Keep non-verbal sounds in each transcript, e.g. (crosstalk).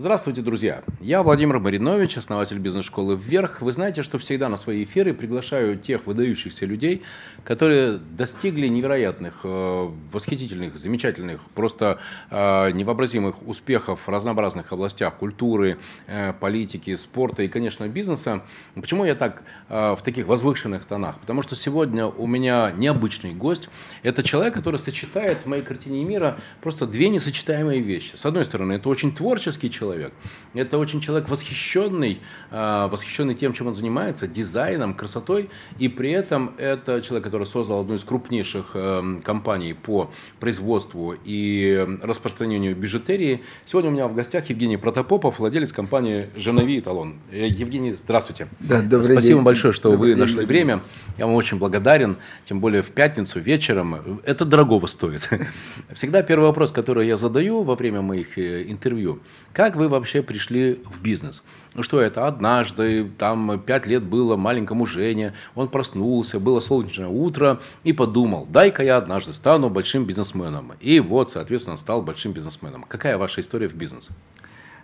Здравствуйте, друзья! Я Владимир Маринович, основатель бизнес-школы «Вверх». Вы знаете, что всегда на свои эфиры приглашаю тех выдающихся людей, которые достигли невероятных, э, восхитительных, замечательных, просто э, невообразимых успехов в разнообразных областях культуры, э, политики, спорта и, конечно, бизнеса. Почему я так в таких возвышенных тонах? Потому что сегодня у меня необычный гость. Это человек, который сочетает в моей картине мира просто две несочетаемые вещи. С одной стороны, это очень творческий человек, человек. Это очень человек восхищенный, а, восхищенный тем, чем он занимается, дизайном, красотой, и при этом это человек, который создал одну из крупнейших эм, компаний по производству и распространению бижутерии. Сегодня у меня в гостях Евгений Протопопов, владелец компании «Женови Эталон». Э, Евгений, здравствуйте. Да, добрый Спасибо день. большое, что добрый вы день. нашли время. Я вам очень благодарен, тем более в пятницу вечером. Это дорогого стоит. (laughs) Всегда первый вопрос, который я задаю во время моих э, интервью. Как вы вообще пришли в бизнес? Ну что это, однажды, там пять лет было маленькому Жене, он проснулся, было солнечное утро и подумал, дай-ка я однажды стану большим бизнесменом. И вот, соответственно, стал большим бизнесменом. Какая ваша история в бизнесе?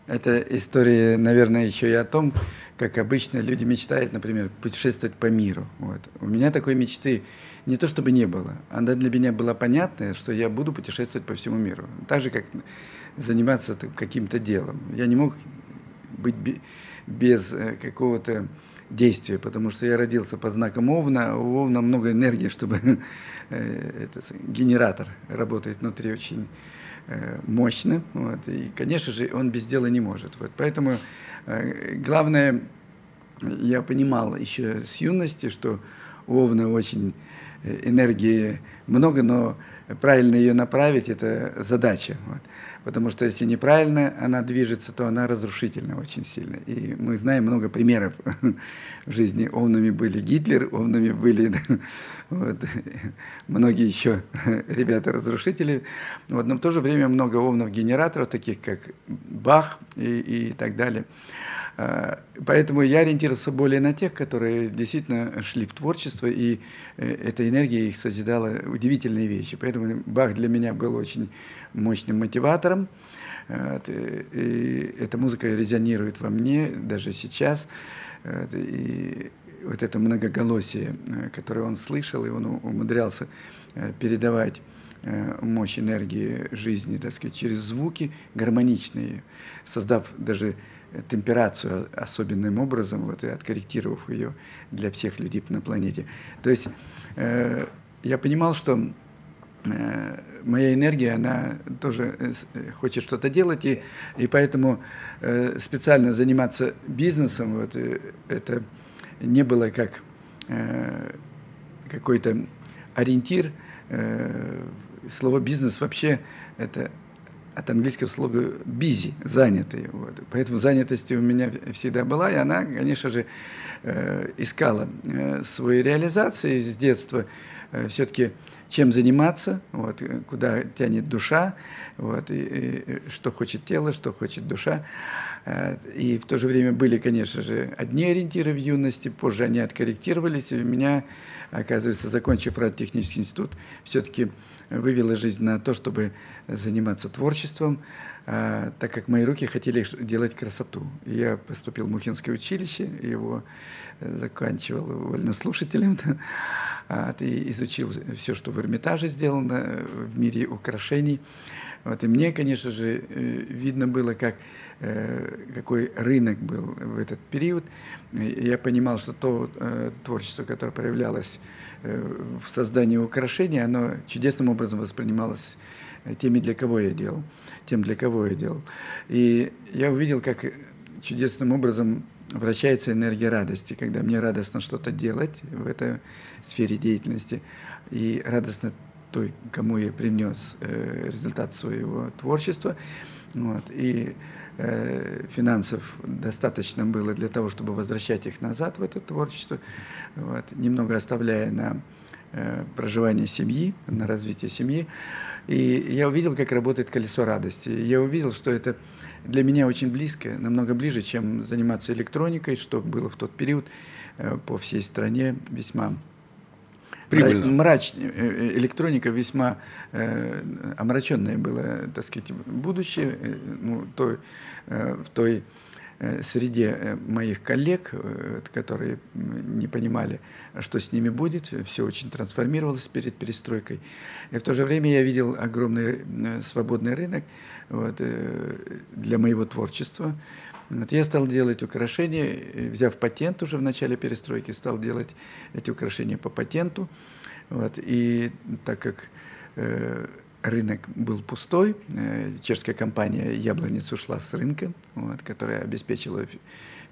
Это история, наверное, еще и о том, как обычно люди мечтают, например, путешествовать по миру. Вот. У меня такой мечты не то чтобы не было, она для меня была понятная, что я буду путешествовать по всему миру. Так же, как заниматься каким-то делом. Я не мог быть без э, какого-то действия, потому что я родился по знакам Овна, у Овна много энергии, чтобы (laughs) э, генератор работает внутри очень мощно, вот, и, конечно же, он без дела не может. Вот, поэтому главное, я понимал еще с юности, что у Овна очень энергии много, но правильно ее направить – это задача. Вот. Потому что если неправильно она движется, то она разрушительна очень сильно. И мы знаем много примеров (laughs) в жизни. Овнами были Гитлер, овнами были (laughs) вот, (laughs) многие еще (laughs) ребята-разрушители. Вот, но в то же время много овнов-генераторов, таких как Бах и, и так далее. А, поэтому я ориентировался более на тех, которые действительно шли в творчество, и э, эта энергия их созидала удивительные вещи. Поэтому Бах для меня был очень мощным мотиватором. И эта музыка резонирует во мне даже сейчас. И вот это многоголосие, э, которое он слышал, и он умудрялся э, передавать мощь энергии жизни, так сказать, через звуки гармоничные, создав даже темперацию особенным образом, вот, и откорректировав ее для всех людей на планете. То есть э, я понимал, что э, моя энергия, она тоже э, э, хочет что-то делать, и, и поэтому э, специально заниматься бизнесом, вот, э, это не было как э, какой-то ориентир. Э, слово бизнес вообще это от английского слова busy, занятый. Вот. Поэтому занятость у меня всегда была, и она, конечно же, э, искала э, свои реализации с детства. Э, все-таки чем заниматься, вот, куда тянет душа, вот, и, и что хочет тело, что хочет душа. И в то же время были, конечно же, одни ориентиры в юности, позже они откорректировались, и меня, оказывается, закончив радиотехнический институт, все-таки вывела жизнь на то, чтобы заниматься творчеством, а, так как мои руки хотели делать красоту. Я поступил в Мухинское училище, его э, заканчивал вольнослушателем, да, и изучил все, что в Эрмитаже сделано, в мире украшений. Вот, и мне, конечно же, э, видно было, как, э, какой рынок был в этот период. Я понимал, что то творчество, которое проявлялось Э, в создании украшений, оно чудесным образом воспринималось э, теми, для кого я делал, тем, для кого я делал. И я увидел, как чудесным образом вращается энергия радости, когда мне радостно что-то делать в этой сфере деятельности, и радостно той, кому я принес э, результат своего творчества. Вот, и Э, финансов достаточно было для того, чтобы возвращать их назад в это творчество, вот, немного оставляя на э, проживание семьи, на развитие семьи. И я увидел, как работает колесо радости. Я увидел, что это для меня очень близко, намного ближе, чем заниматься электроникой, что было в тот период э, по всей стране весьма Прибыльно. Мрач, электроника весьма э, омраченное было, так сказать, будущее ну, той, в той среде моих коллег, которые не понимали, что с ними будет, все очень трансформировалось перед перестройкой. И в то же время я видел огромный свободный рынок вот, для моего творчества. Вот я стал делать украшения, взяв патент уже в начале перестройки, стал делать эти украшения по патенту. Вот, и так как э, рынок был пустой, э, чешская компания «Яблонец» ушла с рынка, вот, которая обеспечила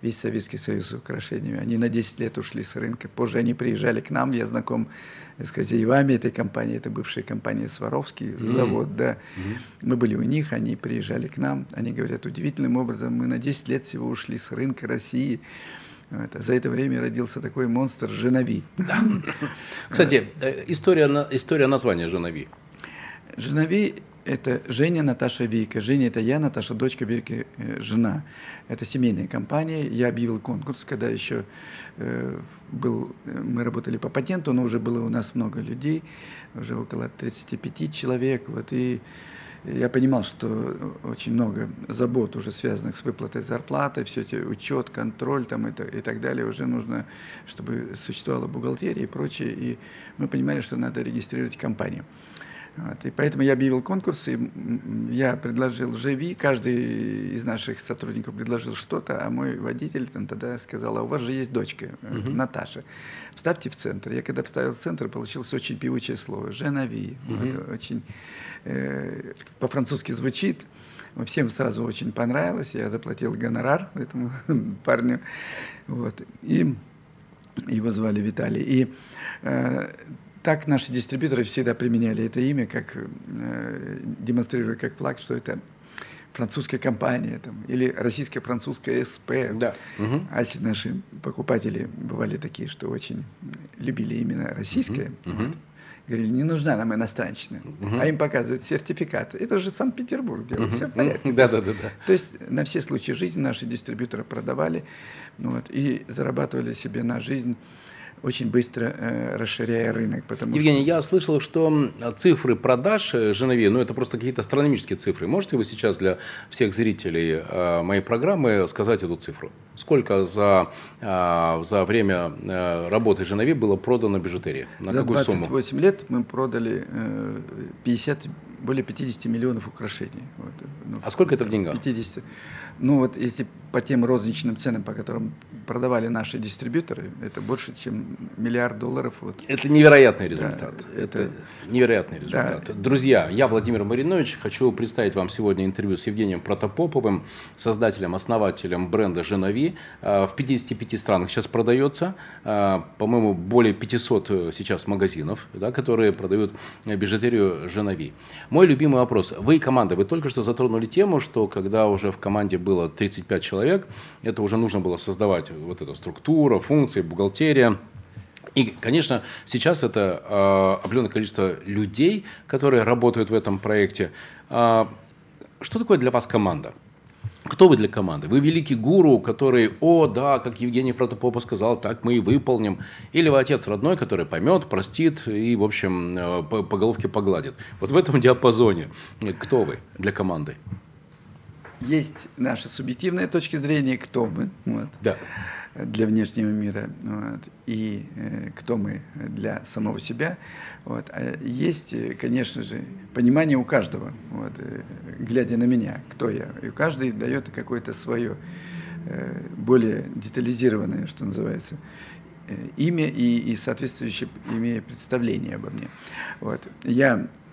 весь Советский Союз украшениями. Они на 10 лет ушли с рынка. Позже они приезжали к нам, я знаком с хозяевами этой компании, это бывшая компания Сваровский mm-hmm. завод, да. Mm-hmm. Мы были у них, они приезжали к нам, они говорят, удивительным образом, мы на 10 лет всего ушли с рынка России. Вот. А за это время родился такой монстр Женови. Да. Кстати, э, история, история названия Женови. Женови это Женя, Наташа, Вика. Женя – это я, Наташа – дочка, Вика э, – жена. Это семейная компания. Я объявил конкурс, когда еще э, был, э, мы работали по патенту, но уже было у нас много людей, уже около 35 человек. Вот, и я понимал, что очень много забот уже связанных с выплатой зарплаты, все эти учет, контроль там, это, и так далее. Уже нужно, чтобы существовала бухгалтерия и прочее. И мы понимали, что надо регистрировать компанию. Вот, и поэтому я объявил конкурс, и я предложил живи, каждый из наших сотрудников предложил что-то, а мой водитель там, тогда сказал, а у вас же есть дочка, uh-huh. Наташа, вставьте в центр. Я когда вставил в центр, получилось очень певучее слово, женави. Uh-huh. Вот, очень э, по-французски звучит, всем сразу очень понравилось, я заплатил гонорар этому (laughs) парню, вот, и его звали Виталий. И э, так наши дистрибьюторы всегда применяли это имя, как, э, демонстрируя как флаг, что это французская компания там, или российско-французская СП. Да. Угу. А наши покупатели бывали такие, что очень любили именно российское, угу. вот, говорили, не нужна нам иностранщина. Угу. А им показывают сертификат. Это же Санкт-Петербург делает, угу. все порядке. Да, да, да, да. То есть на все случаи жизни наши дистрибьюторы продавали ну, вот, и зарабатывали себе на жизнь очень быстро э, расширяя рынок. Потому Евгений, что... я слышал, что цифры продаж э, Женови, ну это просто какие-то астрономические цифры. Можете вы сейчас для всех зрителей э, моей программы сказать эту цифру? Сколько за, э, за время э, работы Женови было продано бижутерии? На за какую 28 сумму? лет мы продали э, 50, более 50 миллионов украшений. Вот, ну, а сколько это в деньгах? 50. Ну вот если по тем розничным ценам, по которым продавали наши дистрибьюторы, это больше, чем миллиард долларов. Вот. Это невероятный результат. Да, это, это невероятный результат. Да. Друзья, я Владимир Маринович, хочу представить вам сегодня интервью с Евгением Протопоповым, создателем, основателем бренда Женови. А, в 55 странах сейчас продается, а, по-моему, более 500 э, сейчас магазинов, да, которые продают бижутерию Женови. Мой любимый вопрос. Вы и команда, вы только что затронули тему, что когда уже в команде было 35 человек, это уже нужно было создавать вот эта структура, функции, бухгалтерия. И, конечно, сейчас это э, определенное количество людей, которые работают в этом проекте. Э, что такое для вас команда? Кто вы для команды? Вы великий гуру, который, о, да, как Евгений Протопопа сказал, так мы и выполним. Или вы отец родной, который поймет, простит и, в общем, э, по, по головке погладит. Вот в этом (laughs) диапазоне кто вы для команды? Есть наши субъективные точки зрения, кто мы вот, да. для внешнего мира, вот, и э, кто мы для самого себя. Вот. А есть, конечно же, понимание у каждого, вот, э, глядя на меня, кто я. И каждый дает какое-то свое, э, более детализированное, что называется, э, имя и, и соответствующее имея представление обо мне. Вот. Я Э,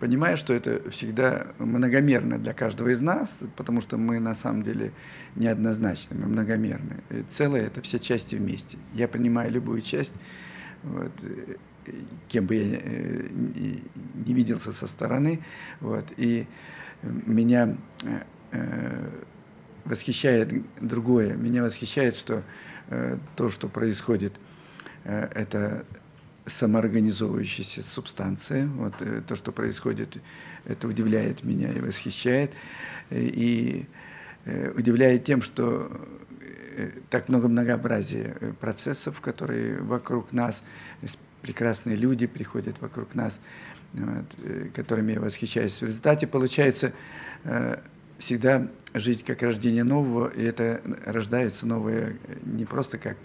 понимая, что это всегда многомерно для каждого из нас, потому что мы на самом деле неоднозначны, мы многомерны. И целое – это все части вместе. Я принимаю любую часть, вот, э, кем бы я э, не виделся со стороны, вот, и меня восхищает другое. Меня восхищает, что то, что происходит, это самоорганизовывающаяся субстанция. Вот э, то, что происходит, это удивляет меня и восхищает. И э, удивляет тем, что э, так много многообразия процессов, которые вокруг нас, прекрасные люди приходят вокруг нас, вот, которыми я восхищаюсь. В результате получается всегда жизнь как рождение нового, и это рождается новое не просто как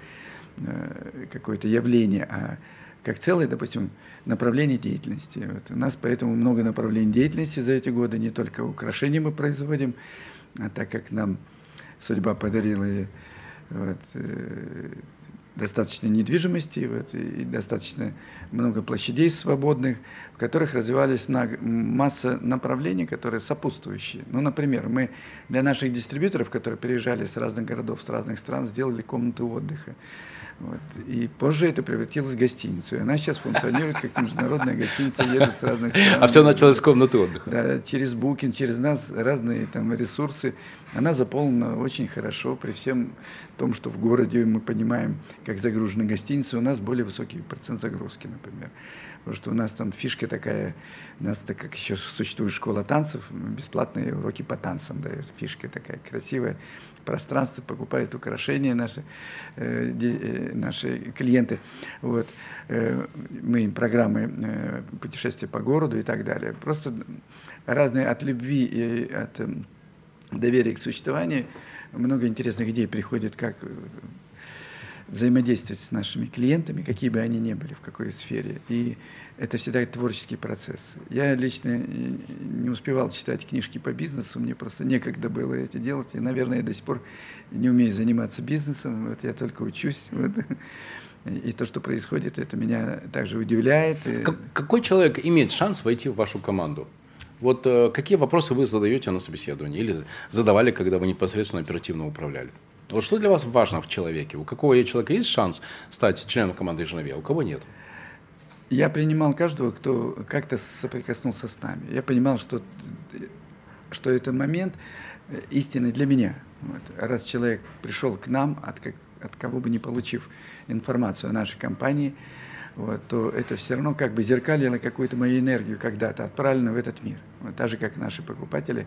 какое-то явление, а как целое, допустим, направление деятельности. Вот. У нас поэтому много направлений деятельности за эти годы, не только украшения мы производим, а так как нам судьба подарила вот, э, достаточно недвижимости вот, и достаточно много площадей свободных, в которых развивались масса направлений, которые сопутствующие. Ну, например, мы для наших дистрибьюторов, которые приезжали с разных городов, с разных стран, сделали комнаты отдыха. Вот. И позже это превратилось в гостиницу. И она сейчас функционирует как международная гостиница, едут с разных (laughs) стран. А все началось с комнаты отдыха? Да, через Букин, через нас разные там ресурсы. Она заполнена очень хорошо, при всем том, что в городе мы понимаем, как загружены гостиницы, у нас более высокий процент загрузки, например. Потому что у нас там фишка такая, у нас так как еще существует школа танцев, бесплатные уроки по танцам дают. Фишка такая красивая. Пространство покупают украшения наши, э, э, наши клиенты. Вот. Э, мы им программы э, путешествия по городу и так далее. Просто разные от любви и от э, доверия к существованию много интересных идей приходит, как взаимодействовать с нашими клиентами, какие бы они ни были, в какой сфере. И это всегда творческий процесс. Я лично не успевал читать книжки по бизнесу, мне просто некогда было это делать. И, наверное, я до сих пор не умею заниматься бизнесом, вот я только учусь. (laughs) Вот. И то, что происходит, это меня также удивляет. Как, какой человек имеет шанс войти в вашу команду? Вот э, какие вопросы вы задаете на собеседовании или задавали, когда вы непосредственно оперативно управляли? Вот что для вас важно в человеке? У какого человека есть шанс стать членом команды Женеве, а у кого нет? Я принимал каждого, кто как-то соприкоснулся с нами. Я понимал, что, что это момент истины для меня. Вот. Раз человек пришел к нам, от, от кого бы не получив информацию о нашей компании, вот, то это все равно как бы зеркалило какую-то мою энергию когда-то, отправлено в этот мир. Вот, так же, как наши покупатели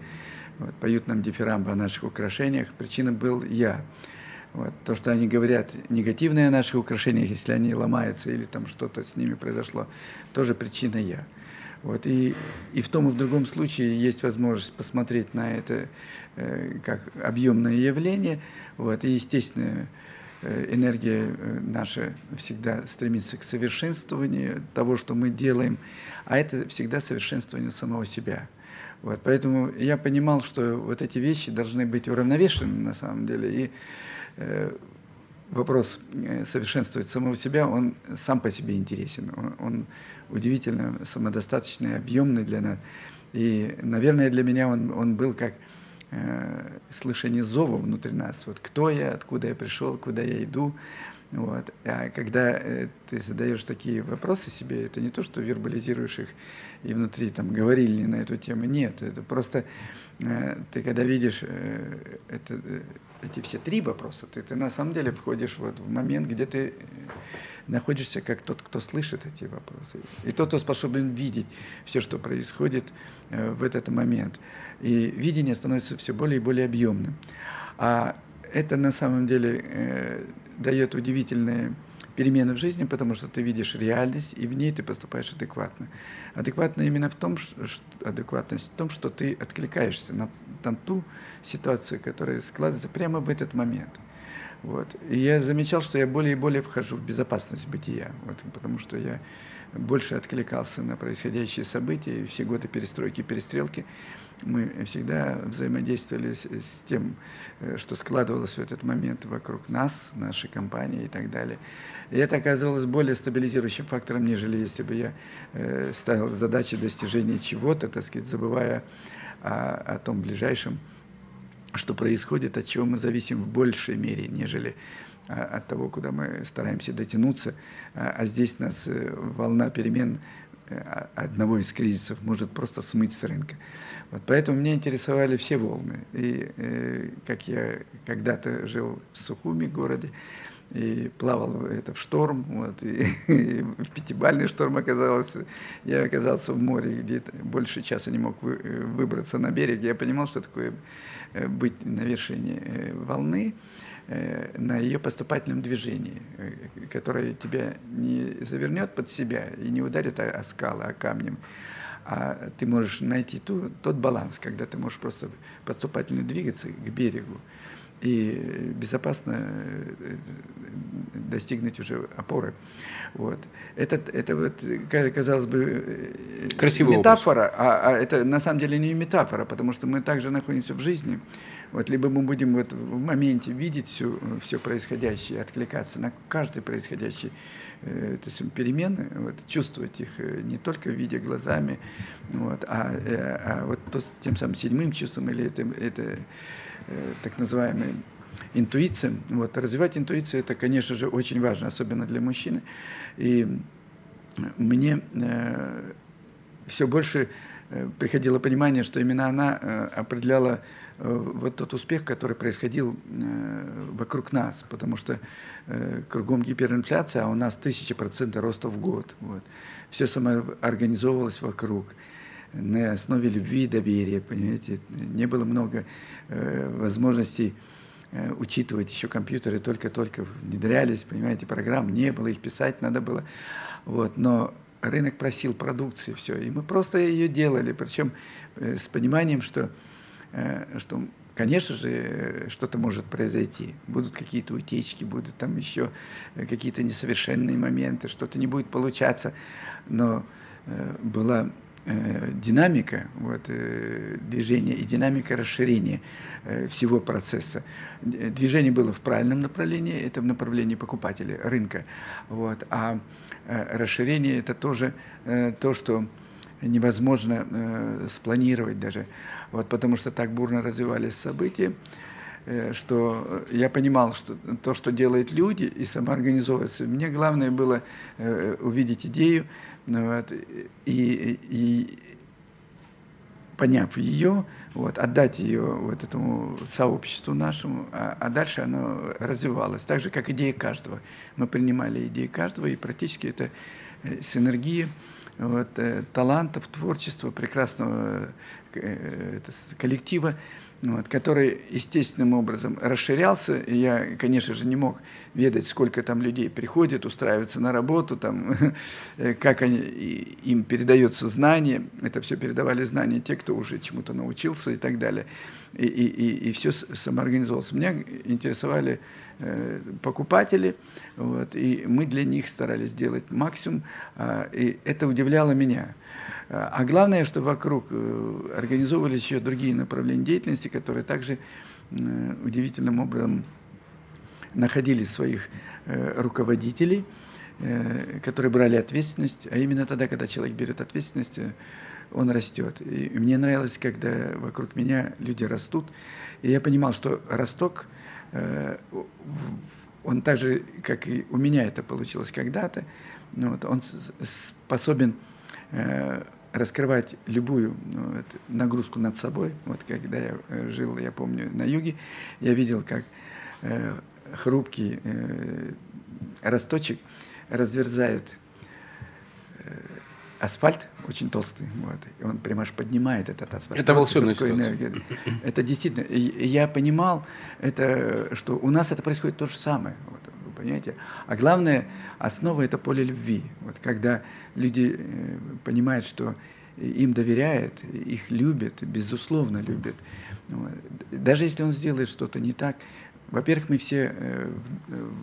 вот, поют нам дифирамбы о наших украшениях. Причина был я. Вот, то, что они говорят негативное о наших украшениях, если они ломаются или там что-то с ними произошло, тоже причина я. Вот, и, и в том и в другом случае есть возможность посмотреть на это э, как объемное явление. Вот, и, естественно, энергия э, наша всегда стремится к совершенствованию того, что мы делаем, а это всегда совершенствование самого себя. Вот, поэтому я понимал, что вот эти вещи должны быть уравновешены на самом деле. И э, вопрос э, совершенствовать самого себя, он сам по себе интересен. Он, он удивительно самодостаточный, объемный для нас. И, наверное, для меня он, он был как э, слышание зова внутри нас. Вот кто я, откуда я пришел, куда я иду. Вот. А когда э, ты задаешь такие вопросы себе, это не то, что вербализируешь их и внутри там говорили на эту тему. Нет, это просто э, ты когда видишь э, это, эти все три вопроса, ты, ты на самом деле входишь вот в момент, где ты находишься как тот, кто слышит эти вопросы. И тот, кто способен видеть все, что происходит в этот момент. И видение становится все более и более объемным. А это на самом деле э, дает удивительные перемены в жизни, потому что ты видишь реальность, и в ней ты поступаешь адекватно. Адекватно именно в том, что, адекватность в том, что ты откликаешься на, на ту ситуацию, которая складывается прямо в этот момент. Вот. И я замечал, что я более и более вхожу в безопасность бытия, вот, потому что я больше откликался на происходящие события, и все годы перестройки и перестрелки мы всегда взаимодействовали с, с тем, э, что складывалось в этот момент вокруг нас, нашей компании и так далее. И это оказалось более стабилизирующим фактором, нежели если бы я э, ставил задачи достижения чего-то, так сказать, забывая о, о том ближайшем, что происходит, от чего мы зависим в большей мере, нежели а, от того, куда мы стараемся дотянуться. А, а здесь нас э, волна перемен э, одного из кризисов может просто смыть с рынка. Вот поэтому меня интересовали все волны. И э, как я когда-то жил в Сухуми городе, и плавал это в шторм, вот, и, (laughs) и в пятибальный шторм оказался. Я оказался в море, где больше часа не мог вы, э, выбраться на берег. Я понимал, что такое э, быть на вершине волны. на ее поступательном движении, которое тебя не завернет под себя и не ударит о, о скалы, о камнем, а ты можешь найти ту, тот баланс, когда ты можешь просто поступательно двигаться к берегу и безопасно э, достигнуть уже опоры. Вот. Это, это вот, казалось бы, э, Красивый метафора, а, а это на самом деле не метафора, потому что мы также находимся в жизни. Вот, либо мы будем вот в моменте видеть все, все происходящее, откликаться на каждый происходящий э, то есть перемены, вот, чувствовать их э, не только видя глазами, вот, а, э, а вот то, тем самым седьмым чувством или это, это э, так называемый интуиция. Вот. Развивать интуицию это, конечно же, очень важно, особенно для мужчины. И мне э, все больше э, приходило понимание, что именно она э, определяла вот тот успех, который происходил э, вокруг нас, потому что э, кругом гиперинфляция, а у нас тысячи процентов роста в год. Вот. Все самоорганизовывалось вокруг на основе любви и доверия, понимаете. Не было много возможностей учитывать еще компьютеры только-только внедрялись, понимаете, программ не было, их писать надо было. Вот. Но рынок просил продукции, все, и мы просто ее делали, причем с пониманием, что Э, что, конечно же, что-то может произойти. Будут какие-то утечки, будут там еще э, какие-то несовершенные моменты, что-то не будет получаться. Но э, была динамика вот, движения и динамика расширения всего процесса. Движение было в правильном направлении, это в направлении покупателя, рынка. Вот, а расширение это тоже то, что невозможно э, спланировать даже, вот, потому что так бурно развивались события, э, что я понимал, что то, что делают люди и самоорганизовываться, мне главное было э, увидеть идею ну, вот, и, и поняв ее, вот, отдать ее вот этому сообществу нашему, а, а дальше оно развивалось, так же, как идея каждого. Мы принимали идеи каждого, и практически это э, синергия вот, э, талантов, творчества, прекрасного э, коллектива, вот, который естественным образом расширялся. И я, конечно же, не мог ведать, сколько там людей приходит, устраивается на работу, там, (laughs) как они, им передается знание. Это все передавали знания те, кто уже чему-то научился и так далее. И, и, и, и все самоорганизовалось. Меня интересовали Э, покупатели, вот, и мы для них старались сделать максимум, а, и это удивляло меня. А главное, что вокруг э, организовывались еще другие направления деятельности, которые также э, удивительным образом находили своих руководителей, которые брали ответственность, а именно тогда, когда человек берет ответственность, он растет. И мне нравилось, когда вокруг меня люди растут, и я понимал, что росток – Э, он так же, как и у меня это получилось когда-то, ну, вот, он способен э, раскрывать любую ну, вот, нагрузку над собой. Вот когда я э, жил, я помню, на юге, я видел, как э, хрупкий э, росточек разверзает асфальт очень толстый, вот, и он прямо аж поднимает этот асфальт. Это волшебная ситуация. Это действительно, я понимал, это, что у нас это происходит то же самое, вот, понимаете. А главное, основа это поле любви. Вот, когда люди э, понимают, что им доверяют, их любят, безусловно любят. Даже если он сделает что-то не так, во-первых, мы все э,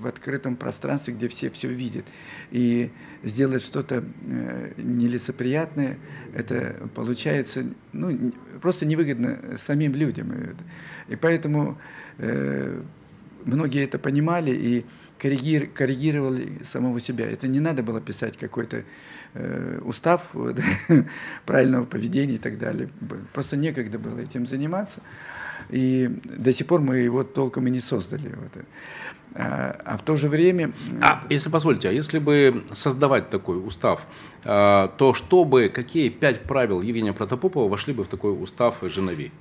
в открытом пространстве, где все все видят. И сделать что-то э, нелицеприятное, это получается ну, просто невыгодно самим людям. И поэтому многие это понимали и коррегировали самого себя. Это не надо было писать какой-то устав (laughs) вот, правильного поведения и так далее. Просто некогда было этим заниматься. И до сих пор мы его толком и не создали. Вот. А, а в то же время... А, если позволите, а если бы создавать такой устав, а, то чтобы, какие пять правил Евгения Протопопова вошли бы в такой устав Женови?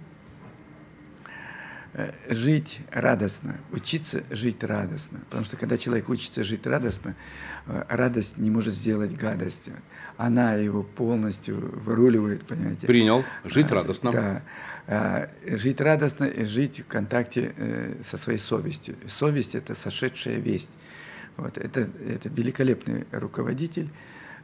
Э, жить радостно, учиться жить радостно. Потому что когда человек учится жить радостно, э, радость не может сделать гадость. Она его полностью выруливает, понимаете. Принял. Жить а, радостно. Да. Жить радостно и жить в контакте со своей совестью. Совесть – это сошедшая весть. Вот. Это, это великолепный руководитель,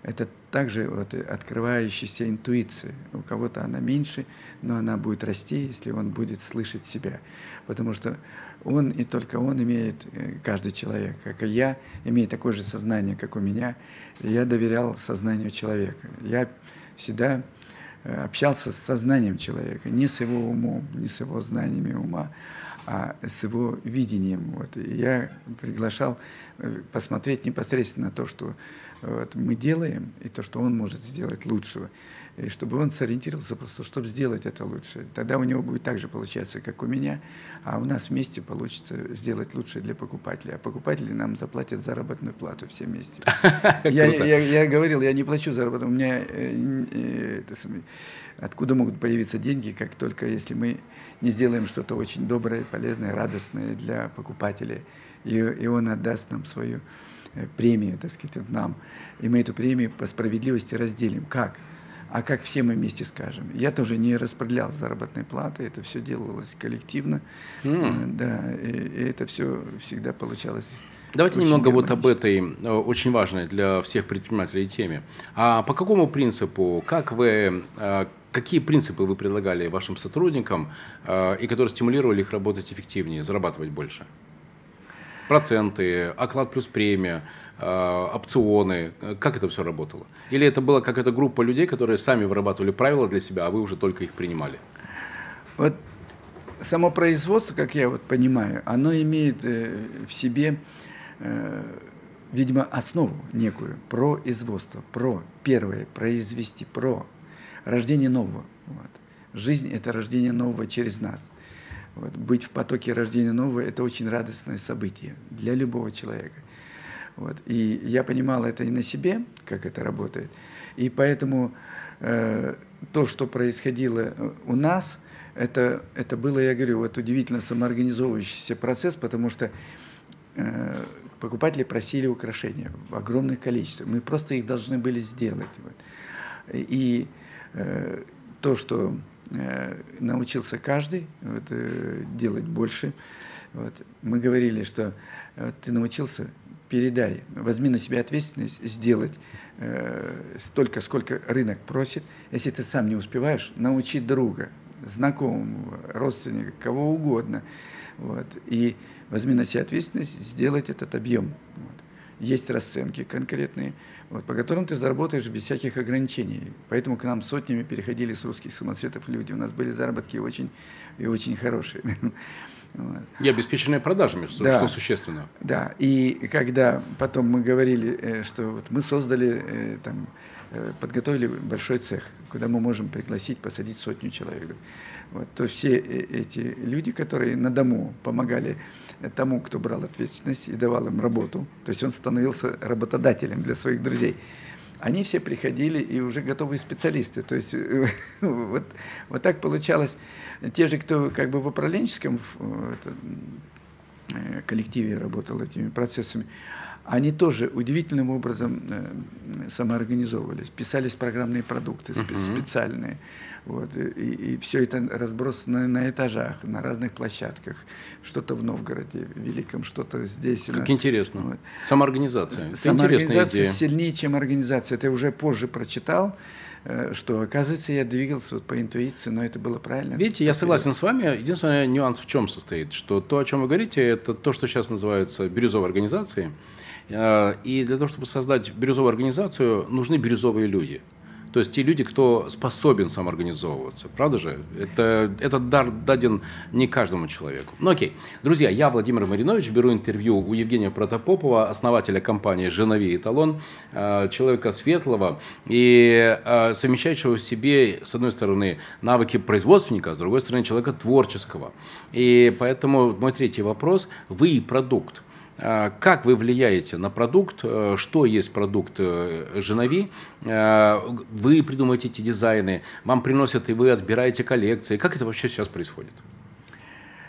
это также вот открывающаяся интуиция. У кого-то она меньше, но она будет расти, если он будет слышать себя. Потому что он и только он имеет, э, каждый человек, как и я, имеет такое же сознание, как у меня. Я доверял сознанию человека. Я всегда э, общался с сознанием человека, не с его умом, не с его знаниями ума, а с его видением. Вот. И я приглашал э, посмотреть непосредственно то, что вот, мы делаем, и то, что он может сделать лучшего. И чтобы он сориентировался просто, чтобы сделать это лучше. Тогда у него будет так же получаться, как у меня, а у нас вместе получится сделать лучше для покупателя. А покупатели нам заплатят заработную плату все вместе. (laughs) Я, говорил, я не плачу заработную. У меня э, э, откуда могут появиться деньги, как только если мы не сделаем что-то очень доброе, полезное, радостное для покупателя, и, и он отдаст нам свою Э, премию, так сказать, нам. И мы эту премию по справедливости разделим. Как? А как все мы вместе скажем? Я тоже не распределял заработной платы, это все делалось коллективно. Mm. Да, и, и это все всегда получалось. Давайте немного вот об этой э, очень важной для всех предпринимателей теме. А по какому принципу, как вы, какие принципы вы предлагали вашим сотрудникам, и которые стимулировали их работать эффективнее, зарабатывать больше? проценты, оклад плюс премия, э, опционы, как это все работало? Или это была какая-то группа людей, которые сами вырабатывали правила для себя, а вы уже только их принимали? Вот само производство, как я вот понимаю, оно имеет э, в себе, э, видимо, основу некую, производство, про первое, произвести, про рождение нового. Вот. Жизнь – это рождение нового через нас – вот, быть в потоке рождения нового – это очень радостное событие для любого человека. Вот, и я понимал это и на себе, как это работает. И поэтому э, то, что происходило э, у нас, это, это было, я говорю, вот удивительно самоорганизовывающийся процесс, потому что э, покупатели просили украшения в огромных количествах. Мы просто их должны были сделать. Вот. И э, то, что Э, научился каждый вот, э, делать больше. Вот. Мы говорили, что вот, ты научился, передай, возьми на себя ответственность, сделать э, столько, сколько рынок просит. Если ты сам не успеваешь, научи друга, знакомого, родственника, кого угодно. Вот. И возьми на себя ответственность сделать этот объем. Вот. Есть расценки конкретные вот, по которым ты заработаешь без всяких ограничений. Поэтому к нам сотнями переходили с русских самоцветов люди. У нас были заработки очень и очень хорошие. (laughs) Вот. И обеспеченные продажами, что, да, что существенно. Да, и когда потом мы говорили, э, что вот мы создали, э, там, э, подготовили большой цех, куда мы можем пригласить, посадить сотню человек. Вот, то все эти люди, которые на дому помогали тому, кто брал ответственность и давал им работу, то есть он становился работодателем для своих друзей, они все приходили и уже готовые специалисты. То есть (laughs) вот, вот так получалось. Те же, кто как бы в управленческом это, э, коллективе работал этими процессами, они тоже удивительным образом э, самоорганизовывались, писались программные продукты спе- специальные. Вот, и, и все это разбросано на этажах, на разных площадках. Что-то в Новгороде Великом, что-то здесь. Как на... интересно. Вот. Самоорганизация. Самоорганизация сильнее, чем организация. Это я уже позже прочитал э, что, оказывается, я двигался вот по интуиции, но это было правильно. Видите, я согласен с вами. Единственный нюанс в чем состоит, что то, о чем вы говорите, это то, что сейчас называется бирюзовой организацией. Э, и для того, чтобы создать бирюзовую организацию, нужны бирюзовые люди. То есть те люди, кто способен самоорганизовываться. Правда же? Это, этот дар даден не каждому человеку. Ну окей. Друзья, я Владимир Маринович, беру интервью у Евгения Протопопова, основателя компании «Женови Эталон», э, человека светлого и э, совмещающего в себе, с одной стороны, навыки производственника, а с другой стороны, человека творческого. И поэтому мой третий вопрос. Вы продукт. А, как вы влияете на продукт? Э, что есть продукт э, Женови? Э, вы придумываете эти дизайны, вам приносят, и вы отбираете коллекции. Как это вообще сейчас происходит?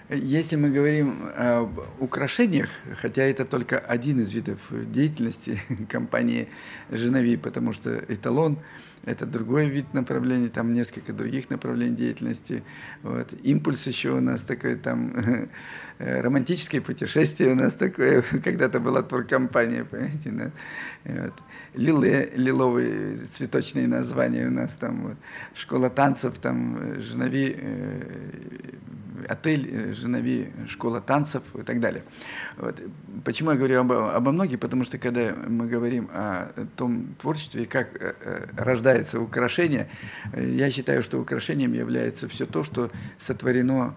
Если мы говорим об украшениях, хотя это только один из видов деятельности (laughs) компании Женови, потому что эталон – это другой вид направлений, там несколько других направлений деятельности. Вот. Импульс еще у нас такой, там (laughs) романтическое путешествие у нас такое, (laughs) когда-то была туркомпания, понимаете, да? вот. Лиле, лиловые цветочные названия у нас там, вот. школа танцев, там, Женови, э, отель э, Женови, школа танцев и так далее. Вот. Почему я говорю об, обо многих? Потому что когда мы говорим о том творчестве, как э, э, рождается украшение, я считаю, что украшением является все то, что сотворено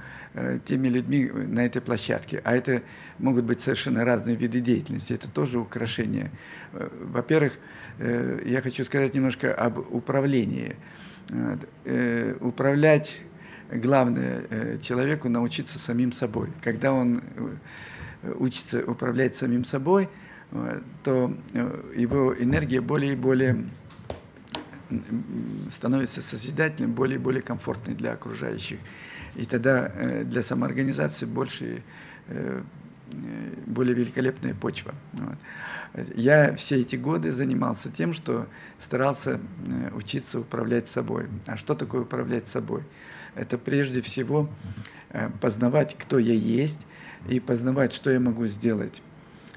теми людьми на этой площадке. А это могут быть совершенно разные виды деятельности. Это тоже украшение. Во-первых, я хочу сказать немножко об управлении. Управлять главное э, человеку научиться самим собой. Когда он э, учится управлять самим собой, э, то его энергия более и более становится созидательным, более и более комфортной для окружающих. И тогда для самоорганизации больше, более великолепная почва. Я все эти годы занимался тем, что старался учиться управлять собой. А что такое управлять собой? это прежде всего э, познавать, кто я есть, и познавать, что я могу сделать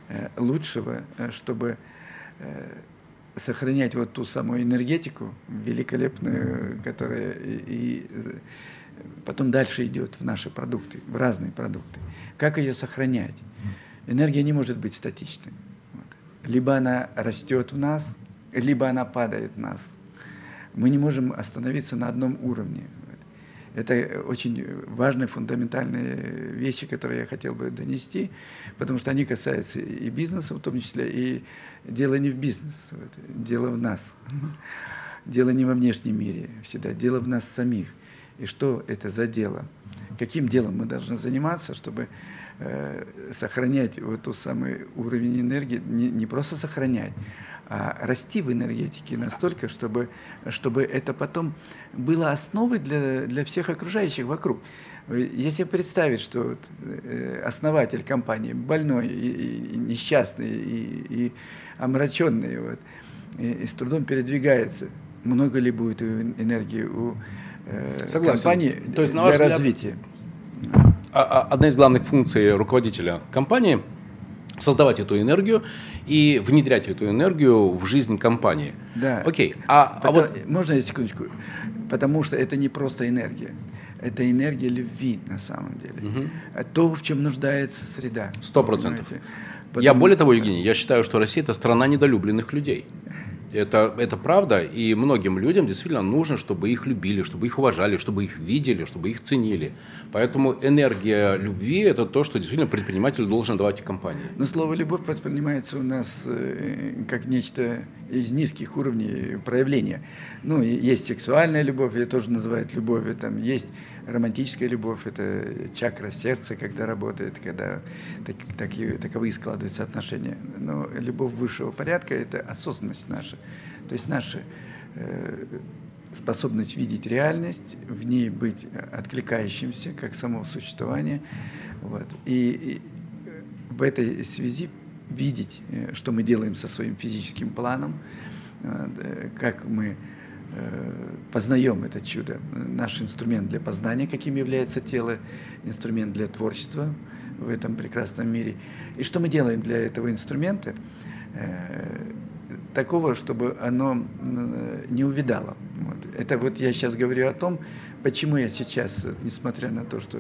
э, лучшего, э, чтобы сохранять вот ту самую энергетику великолепную, которая и, и потом дальше идет в наши продукты, в разные продукты. Как ее сохранять? Энергия не может быть статичной. Либо она растет в нас, либо она падает в нас. Мы не можем остановиться на одном уровне. Это очень важные, фундаментальные вещи, которые я хотел бы донести, потому что они касаются и бизнеса в том числе, и дело не в бизнесе, дело в нас. Дело не во внешнем мире всегда, дело в нас самих. И что это за дело? Каким делом мы должны заниматься, чтобы э, сохранять вот тот самый уровень энергии, не, не просто сохранять, а расти в энергетике настолько, чтобы, чтобы это потом было основой для, для всех окружающих вокруг. Если представить, что э, основатель компании больной и, и несчастный и, и омраченный, вот, и, и с трудом передвигается, много ли будет энергии у э, компании То есть, для развития? А, а, одна из главных функций руководителя компании – создавать эту энергию и внедрять эту энергию в жизнь компании. Да. Окей. А, а вот... Можно я секундочку? Потому что это не просто энергия. Это энергия любви на самом деле. Угу. То, в чем нуждается среда. Сто процентов. Я более того, Евгений, я считаю, что Россия это страна недолюбленных людей. Это, это правда, и многим людям действительно нужно, чтобы их любили, чтобы их уважали, чтобы их видели, чтобы их ценили. Поэтому энергия любви – это то, что действительно предприниматель должен давать компании. Но слово «любовь» воспринимается у нас э, как нечто из низких уровней проявления. Ну, есть сексуальная любовь, ее тоже называют любовью, там есть романтическая любовь, это чакра сердца, когда работает, когда так, такие, таковые складываются отношения. Но любовь высшего порядка – это осознанность наша, то есть наша э, способность видеть реальность, в ней быть откликающимся, как само существование. Вот. И, и в этой связи видеть, э, что мы делаем со своим физическим планом, э, как мы э, познаем это чудо. Наш инструмент для познания, каким является тело, инструмент для творчества в этом прекрасном мире. И что мы делаем для этого инструмента? Такого, чтобы оно не увидало. Вот. Это вот я сейчас говорю о том, почему я сейчас, несмотря на то, что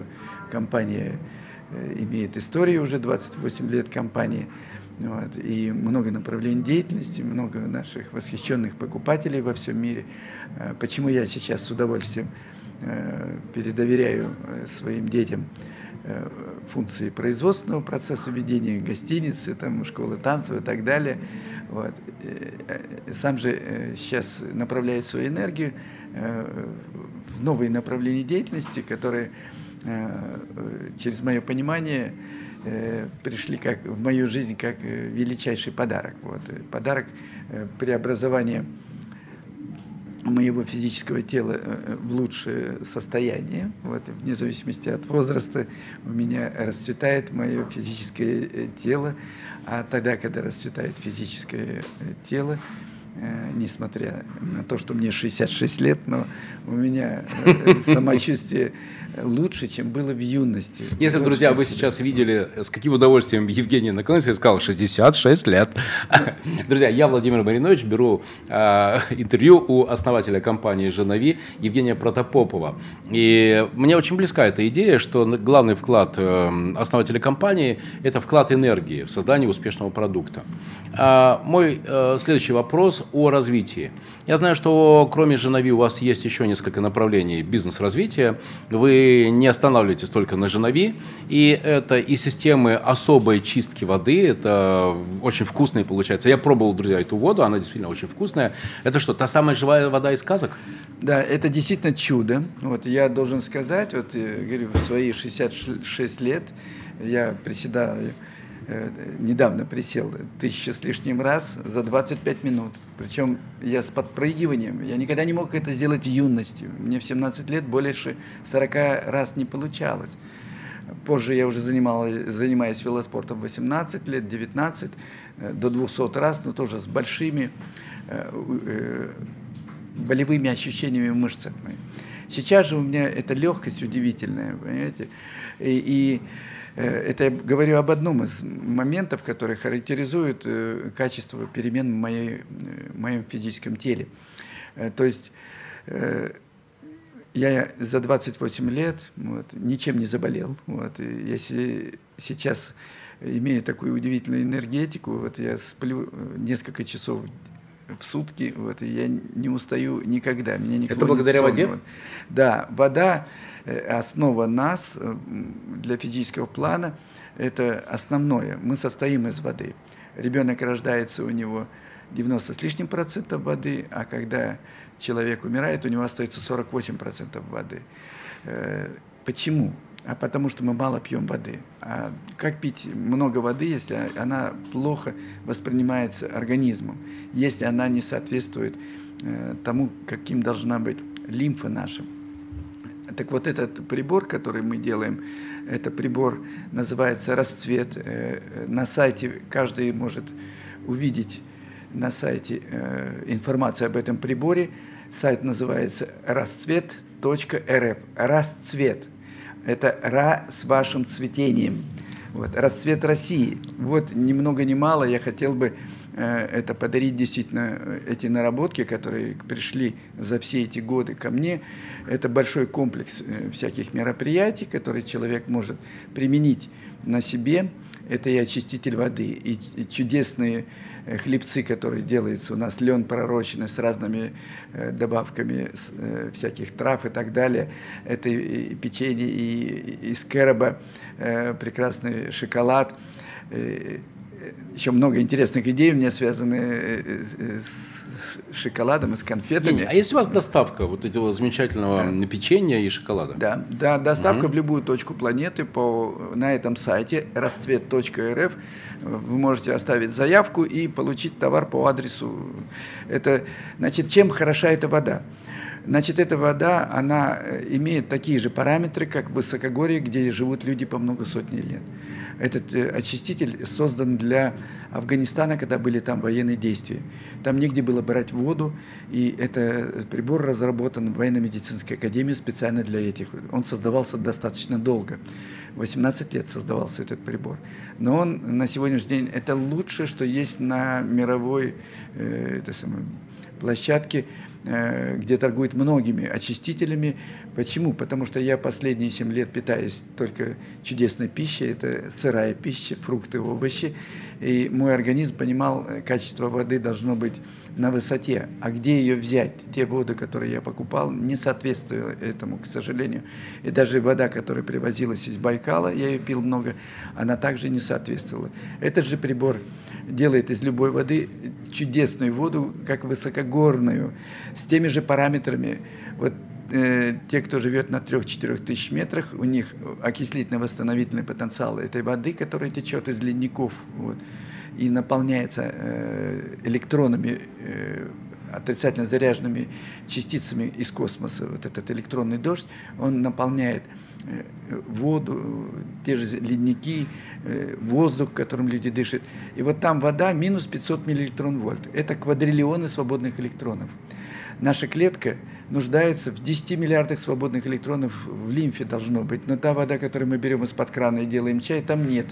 компания имеет историю уже 28 лет компании, вот, и много направлений деятельности, много наших восхищенных покупателей во всем мире. Э, почему я сейчас с удовольствием э, передоверяю э, своим детям функции производственного процесса ведения гостиницы, там, школы танцев и так далее. Вот. Сам же сейчас направляю свою энергию в новые направления деятельности, которые через мое понимание Э, пришли как, в мою жизнь как э, величайший подарок. Вот. Подарок э, преобразования моего физического тела э, в лучшее состояние. Вот, вне зависимости от возраста у меня расцветает мое физическое э, тело, а тогда, когда расцветает физическое тело, несмотря на то, что мне 66 лет, но у меня самочувствие лучше, чем было в юности. Если, друзья, вы сейчас видели, с каким удовольствием Евгений наклонился и сказал 66 лет. (laughs) Друзья, я, Владимир Маринович, беру э, интервью у основателя компании «Женови» Евгения Протопопова. И мне очень близка эта идея, что главный вклад э, основателя компании – это вклад энергии в создание успешного продукта. А мой э, следующий вопрос о развитии. Я знаю, что кроме Женови у вас есть еще несколько направлений бизнес-развития. Вы не останавливаетесь только на Женови. И это и системы особой чистки воды. Это очень вкусные получается. Я пробовал, друзья, эту воду. Она действительно очень вкусная. Это что, та самая живая вода из сказок? Да, это действительно чудо. Вот я должен сказать, вот я говорю, в свои 66 лет я приседаю Э, недавно присел тысяча с лишним раз за 25 минут. Причем я с подпрыгиванием. Я никогда не мог это сделать в юности. Мне в 17 лет больше 40 раз не получалось. Позже я уже занимал, занимаюсь велоспортом 18 лет, 19, э, до 200 раз, но тоже с большими э, болевыми ощущениями в мышцах. Сейчас же у меня эта легкость удивительная, понимаете? И, и Э, это я говорю об одном из моментов, который характеризует э, качество перемен в, моей, э, в моем физическом теле. То есть я за 28 лет вот, ничем не заболел. Вот, если сейчас имею такую удивительную энергетику, вот я сплю несколько часов в сутки, вот, и я не устаю никогда. Меня не Это благодаря сон, воде? Да, вода Э, основа нас э, для физического плана – это основное. Мы состоим из воды. Ребенок рождается, у него 90 с лишним процентов воды, а когда человек умирает, у него остается 48 процентов воды. Э, почему? А потому что мы мало пьем воды. А как пить много воды, если она плохо воспринимается организмом, если она не соответствует тому, каким должна быть лимфа наша? Так вот этот прибор, который мы делаем, это прибор называется «Расцвет». Э, на сайте каждый может увидеть на сайте э, информацию об этом приборе. Сайт называется расцвет.рф. Расцвет. Это «Ра» с вашим цветением. Вот. Расцвет России. Вот ни много ни мало я хотел бы Э, это подарить действительно э, эти наработки, которые пришли за все эти годы ко мне. Это большой комплекс э, всяких мероприятий, которые человек может применить на себе. Это и очиститель воды, и чудесные хлебцы, которые делаются у нас, лен пророченный с разными добавками всяких трав и так далее. Это и печенье и из кэроба, прекрасный шоколад, еще много интересных идей у меня связаны э, э, с шоколадом и с конфетами. а если у вас доставка вот этого замечательного да. печенья и шоколада? Да, да доставка угу. в любую точку планеты по, на этом сайте расцвет.рф. Вы можете оставить заявку и получить товар по адресу. Это, значит, чем хороша эта вода? Значит, эта вода, она э, имеет такие же параметры, как в высокогорье, где живут люди по много сотни лет. Этот э, очиститель создан для Афганистана, когда были там военные действия. Там негде было брать воду, и этот прибор разработан в военно-медицинской академии специально для этих. Он создавался достаточно долго. 18 лет создавался этот прибор. Но он на сегодняшний день это лучшее, что есть на мировой э, это самое, площадке Э, где торгуют многими очистителями. Почему? Потому что я последние 7 лет питаюсь только чудесной пищей, это сырая пища, фрукты, овощи. И мой организм понимал, э, качество воды должно быть на высоте. А где ее взять? Те воды, которые я покупал, не соответствовали этому, к сожалению. И даже вода, которая привозилась из Байкала, я ее пил много, она также не соответствовала. Этот же прибор делает из любой воды чудесную воду, как высокогорную, с теми же параметрами. Вот э, те, кто живет на 3-4 тысяч метрах, у них окислительно-восстановительный потенциал этой воды, которая течет из ледников вот, и наполняется э, электронами э, отрицательно заряженными частицами из космоса, вот этот электронный дождь, он наполняет э, воду, те же ледники, э, воздух, которым люди дышат. И вот там вода минус 500 миллиэлектрон вольт. Это квадриллионы свободных электронов. Наша клетка нуждается в 10 миллиардах свободных электронов в лимфе должно быть. Но та вода, которую мы берем из-под крана и делаем чай, там нет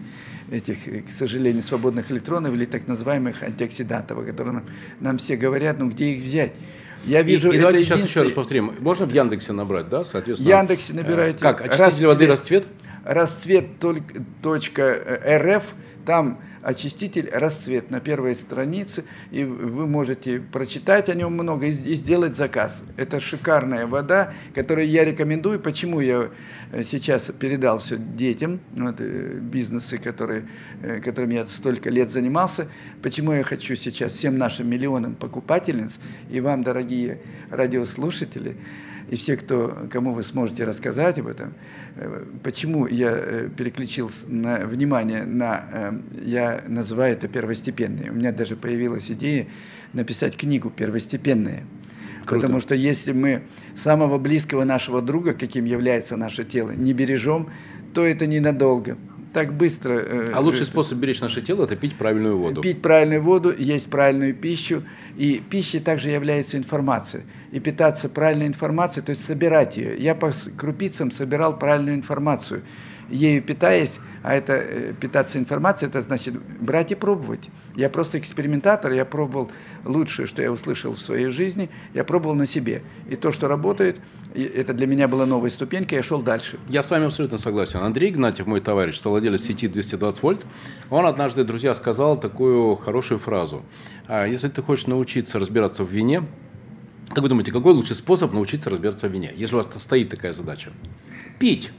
этих, к сожалению, свободных электронов или так называемых антиоксидантов, о которых нам все говорят, ну где их взять? Я вижу, и, и давайте сейчас еще раз повторим. Можно в Яндексе набрать, да, соответственно? В Яндексе набираете. Как, очиститель расцвет, воды расцвет? Расцвет только, точка РФ, там очиститель расцвет на первой странице, и вы можете прочитать о нем много и сделать заказ. Это шикарная вода, которую я рекомендую. Почему я э, сейчас передал все детям, вот, э, бизнесы, которые, э, которыми я столько лет занимался, почему я хочу сейчас всем нашим миллионам покупательниц и вам, дорогие радиослушатели, и все, кто, кому вы сможете рассказать об этом, э, почему я э, переключил на, внимание на, э, я называю это первостепенные. У меня даже появилась идея написать книгу «Первостепенные». Круто. Потому что если мы самого близкого нашего друга, каким является наше тело, не бережем, то это ненадолго так быстро. Э, а лучший это, способ беречь наше тело – это пить правильную воду. Пить правильную воду, есть правильную пищу. И пищей также является информация. И питаться правильной информацией, то есть собирать ее. Я по крупицам собирал правильную информацию ею питаясь, а это э, питаться информацией, это значит брать и пробовать. Я просто экспериментатор, я пробовал лучшее, что я услышал в своей жизни, я пробовал на себе. И то, что работает, это для меня была новая ступенька, я шел дальше. Я с вами абсолютно согласен. Андрей Игнатьев, мой товарищ, совладелец сети 220 вольт, он однажды, друзья, сказал такую хорошую фразу. «А если ты хочешь научиться разбираться в вине, как вы думаете, какой лучший способ научиться разбираться в вине, если у вас стоит такая задача? Пить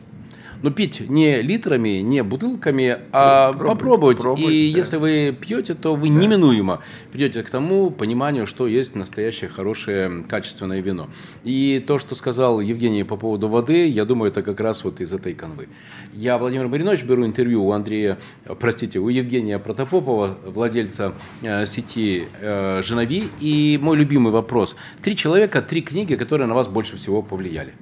но пить не литрами, не бутылками, а пробовать, попробовать. Пробовать, и да. если вы пьете, то вы да. неминуемо придете к тому пониманию, что есть настоящее хорошее качественное вино. И то, что сказал Евгений по поводу воды, я думаю, это как раз вот из этой канвы. Я, Владимир Маринович, беру интервью у Андрея, простите, у Евгения Протопопова, владельца э, сети э, «Женови». И мой любимый вопрос. Три человека, три книги, которые на вас больше всего повлияли.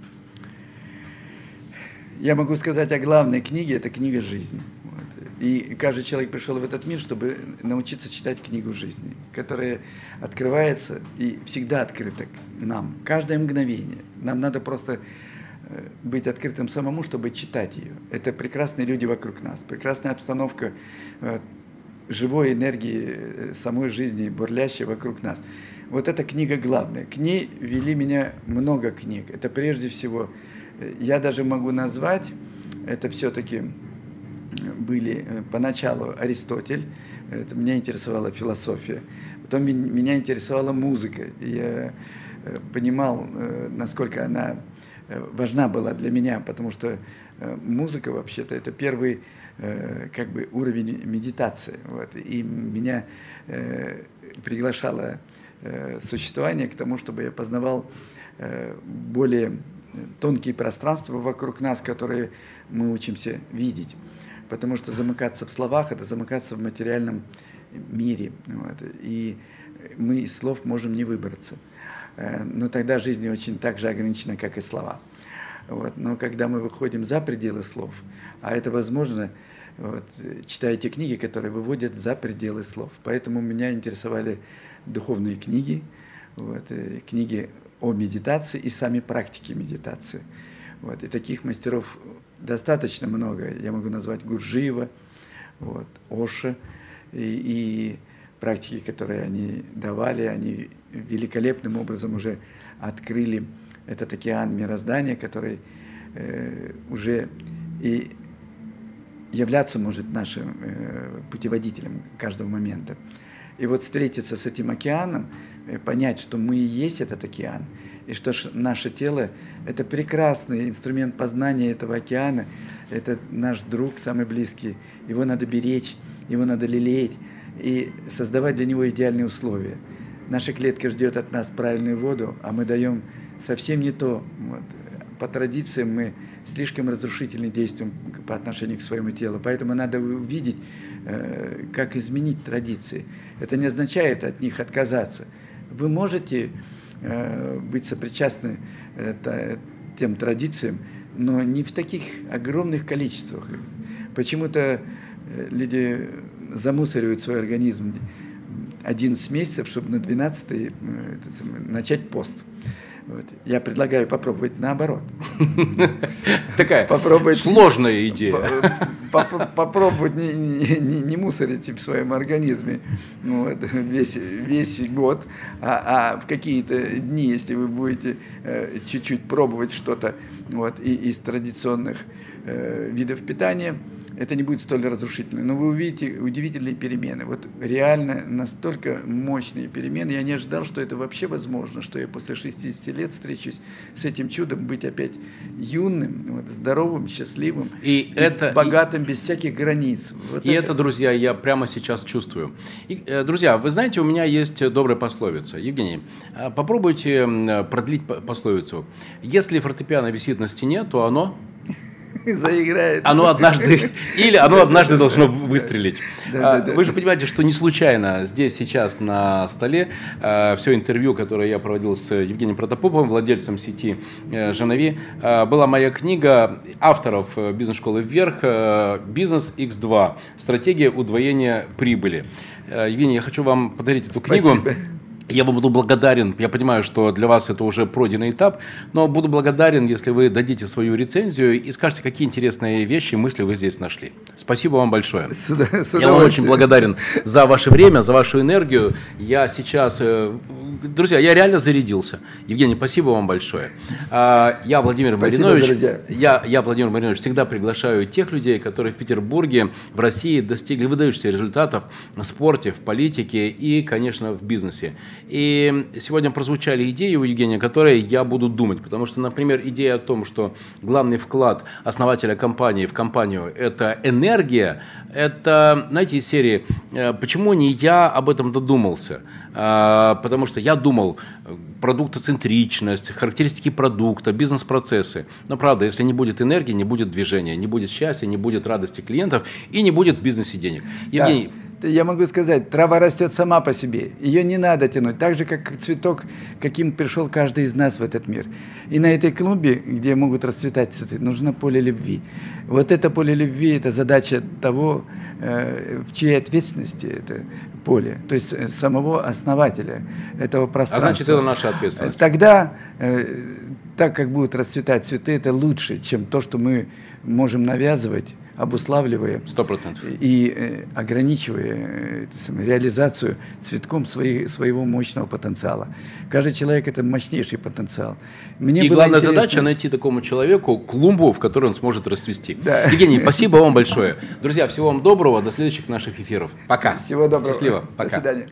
Я могу сказать о главной книге, это книга жизни. Вот. И каждый человек пришел в этот мир, чтобы научиться читать книгу жизни, которая открывается и всегда открыта нам, каждое мгновение. Нам надо просто э, быть открытым самому, чтобы читать ее. Это прекрасные люди вокруг нас, прекрасная обстановка э, живой энергии э, самой жизни, бурлящей вокруг нас. Вот эта книга главная. К ней вели меня много книг. Это прежде всего я даже могу назвать, это все-таки были э, поначалу Аристотель, это меня интересовала философия, потом меня интересовала музыка. Я э, понимал, э, насколько она важна была для меня, потому что музыка вообще-то это первый как бы уровень медитации. Вот. И меня приглашало существование к тому, чтобы я познавал более тонкие пространства вокруг нас, которые мы учимся видеть. Потому что замыкаться в словах – это замыкаться в материальном мире. Вот. И мы из слов можем не выбраться. Э, но тогда жизнь очень так же ограничена, как и слова. Вот. Но когда мы выходим за пределы слов, а это возможно, вот, читая те книги, которые выводят за пределы слов. Поэтому меня интересовали духовные книги, вот, э, книги о медитации и сами практики медитации. Вот. И таких мастеров достаточно много. Я могу назвать Гуржиева, вот, Оша и, и практики, которые они давали, они великолепным образом уже открыли этот океан мироздания, который э, уже и являться может нашим э, путеводителем каждого момента. И вот встретиться с этим океаном, э, понять, что мы и есть этот океан, и что наше тело – это прекрасный инструмент познания этого океана, это наш друг самый близкий, его надо беречь, его надо лелеять и создавать для него идеальные условия. Наша клетка ждет от нас правильную воду, а мы даем совсем не то. Вот. По традициям мы слишком разрушительно действуем по отношению к своему телу, поэтому надо увидеть, э, как изменить традиции. Это не означает от них отказаться. вы можете э, быть сопричастны э, тем традициям, но не в таких огромных количествах. Почему-то люди замусоривают свой организм 11 месяцев, чтобы на 12 э, начать пост. Вот. Я предлагаю попробовать наоборот. Такая попробовать, сложная идея. Попробовать не, не, не мусорить в своем организме ну, вот, весь, весь год, а, а в какие-то дни, если вы будете э, чуть-чуть пробовать что-то вот, и, из традиционных э, видов питания, это не будет столь разрушительно. Но вы увидите удивительные перемены. Вот реально настолько мощные перемены. Я не ожидал, что это вообще возможно, что я после 60 лет встречусь с этим чудом, быть опять юным, вот, здоровым, счастливым, и, и это, богатым, без всяких границ. Вот и это... это, друзья, я прямо сейчас чувствую. И, э, друзья, вы знаете, у меня есть добрая пословица. Евгений, а попробуйте продлить пословицу. Если фортепиано висит на стене, то оно (laughs) заиграет. Оно однажды, (laughs) или оно однажды должно выстрелить. Да, Вы же понимаете, что не случайно здесь сейчас на столе а, все интервью, которое я проводил с Евгением Протопоповым, владельцем сети э, Женови, а, была моя книга авторов э, бизнес-школы «Вверх» э, «Бизнес X2. Стратегия удвоения прибыли». Евгений, я хочу вам подарить эту Спасибо. книгу. Я вам буду благодарен, я понимаю, что для вас это уже пройденный этап, но буду благодарен, если вы дадите свою рецензию и скажете, какие интересные вещи, мысли вы здесь нашли. Спасибо вам большое. С, с я вам очень благодарен за ваше время, за вашу энергию. Я сейчас э, друзья, я реально зарядился. Евгений, спасибо вам большое. А, я Владимир спасибо, Маринович. Я, я Владимир Маринович всегда приглашаю тех людей, которые в Петербурге, в России достигли выдающихся результатов в спорте, в политике и, конечно, в бизнесе. И сегодня прозвучали идеи у Евгения, которые я буду думать, потому что, например, идея о том, что главный вклад основателя компании в компанию – это энергия, это, знаете, из серии э, «Почему не я об этом додумался?» а, Потому что я думал, продуктоцентричность, характеристики продукта, бизнес-процессы. Но правда, если не будет энергии, не будет движения, не будет счастья, не будет радости клиентов и не будет в бизнесе денег. Евгений, да я могу сказать, трава растет сама по себе. Ее не надо тянуть. Так же, как цветок, каким пришел каждый из нас в этот мир. И на этой клумбе, где могут расцветать цветы, нужно поле любви. Вот это поле любви – это задача того, э, в чьей ответственности это поле. То есть э, самого основателя этого пространства. А значит, это наша ответственность. Тогда, э, так как будут расцветать цветы, это лучше, чем то, что мы можем навязывать обуславливая 100%. и э, ограничивая э, самое, реализацию цветком своей, своего мощного потенциала. Каждый человек – это мощнейший потенциал. Мне и главная интересно... задача – найти такому человеку клумбу, в которой он сможет расцвести. Да. Евгений, спасибо вам большое. Друзья, всего вам доброго, до следующих наших эфиров. Пока. Всего доброго. Счастливо. Пока. До свидания.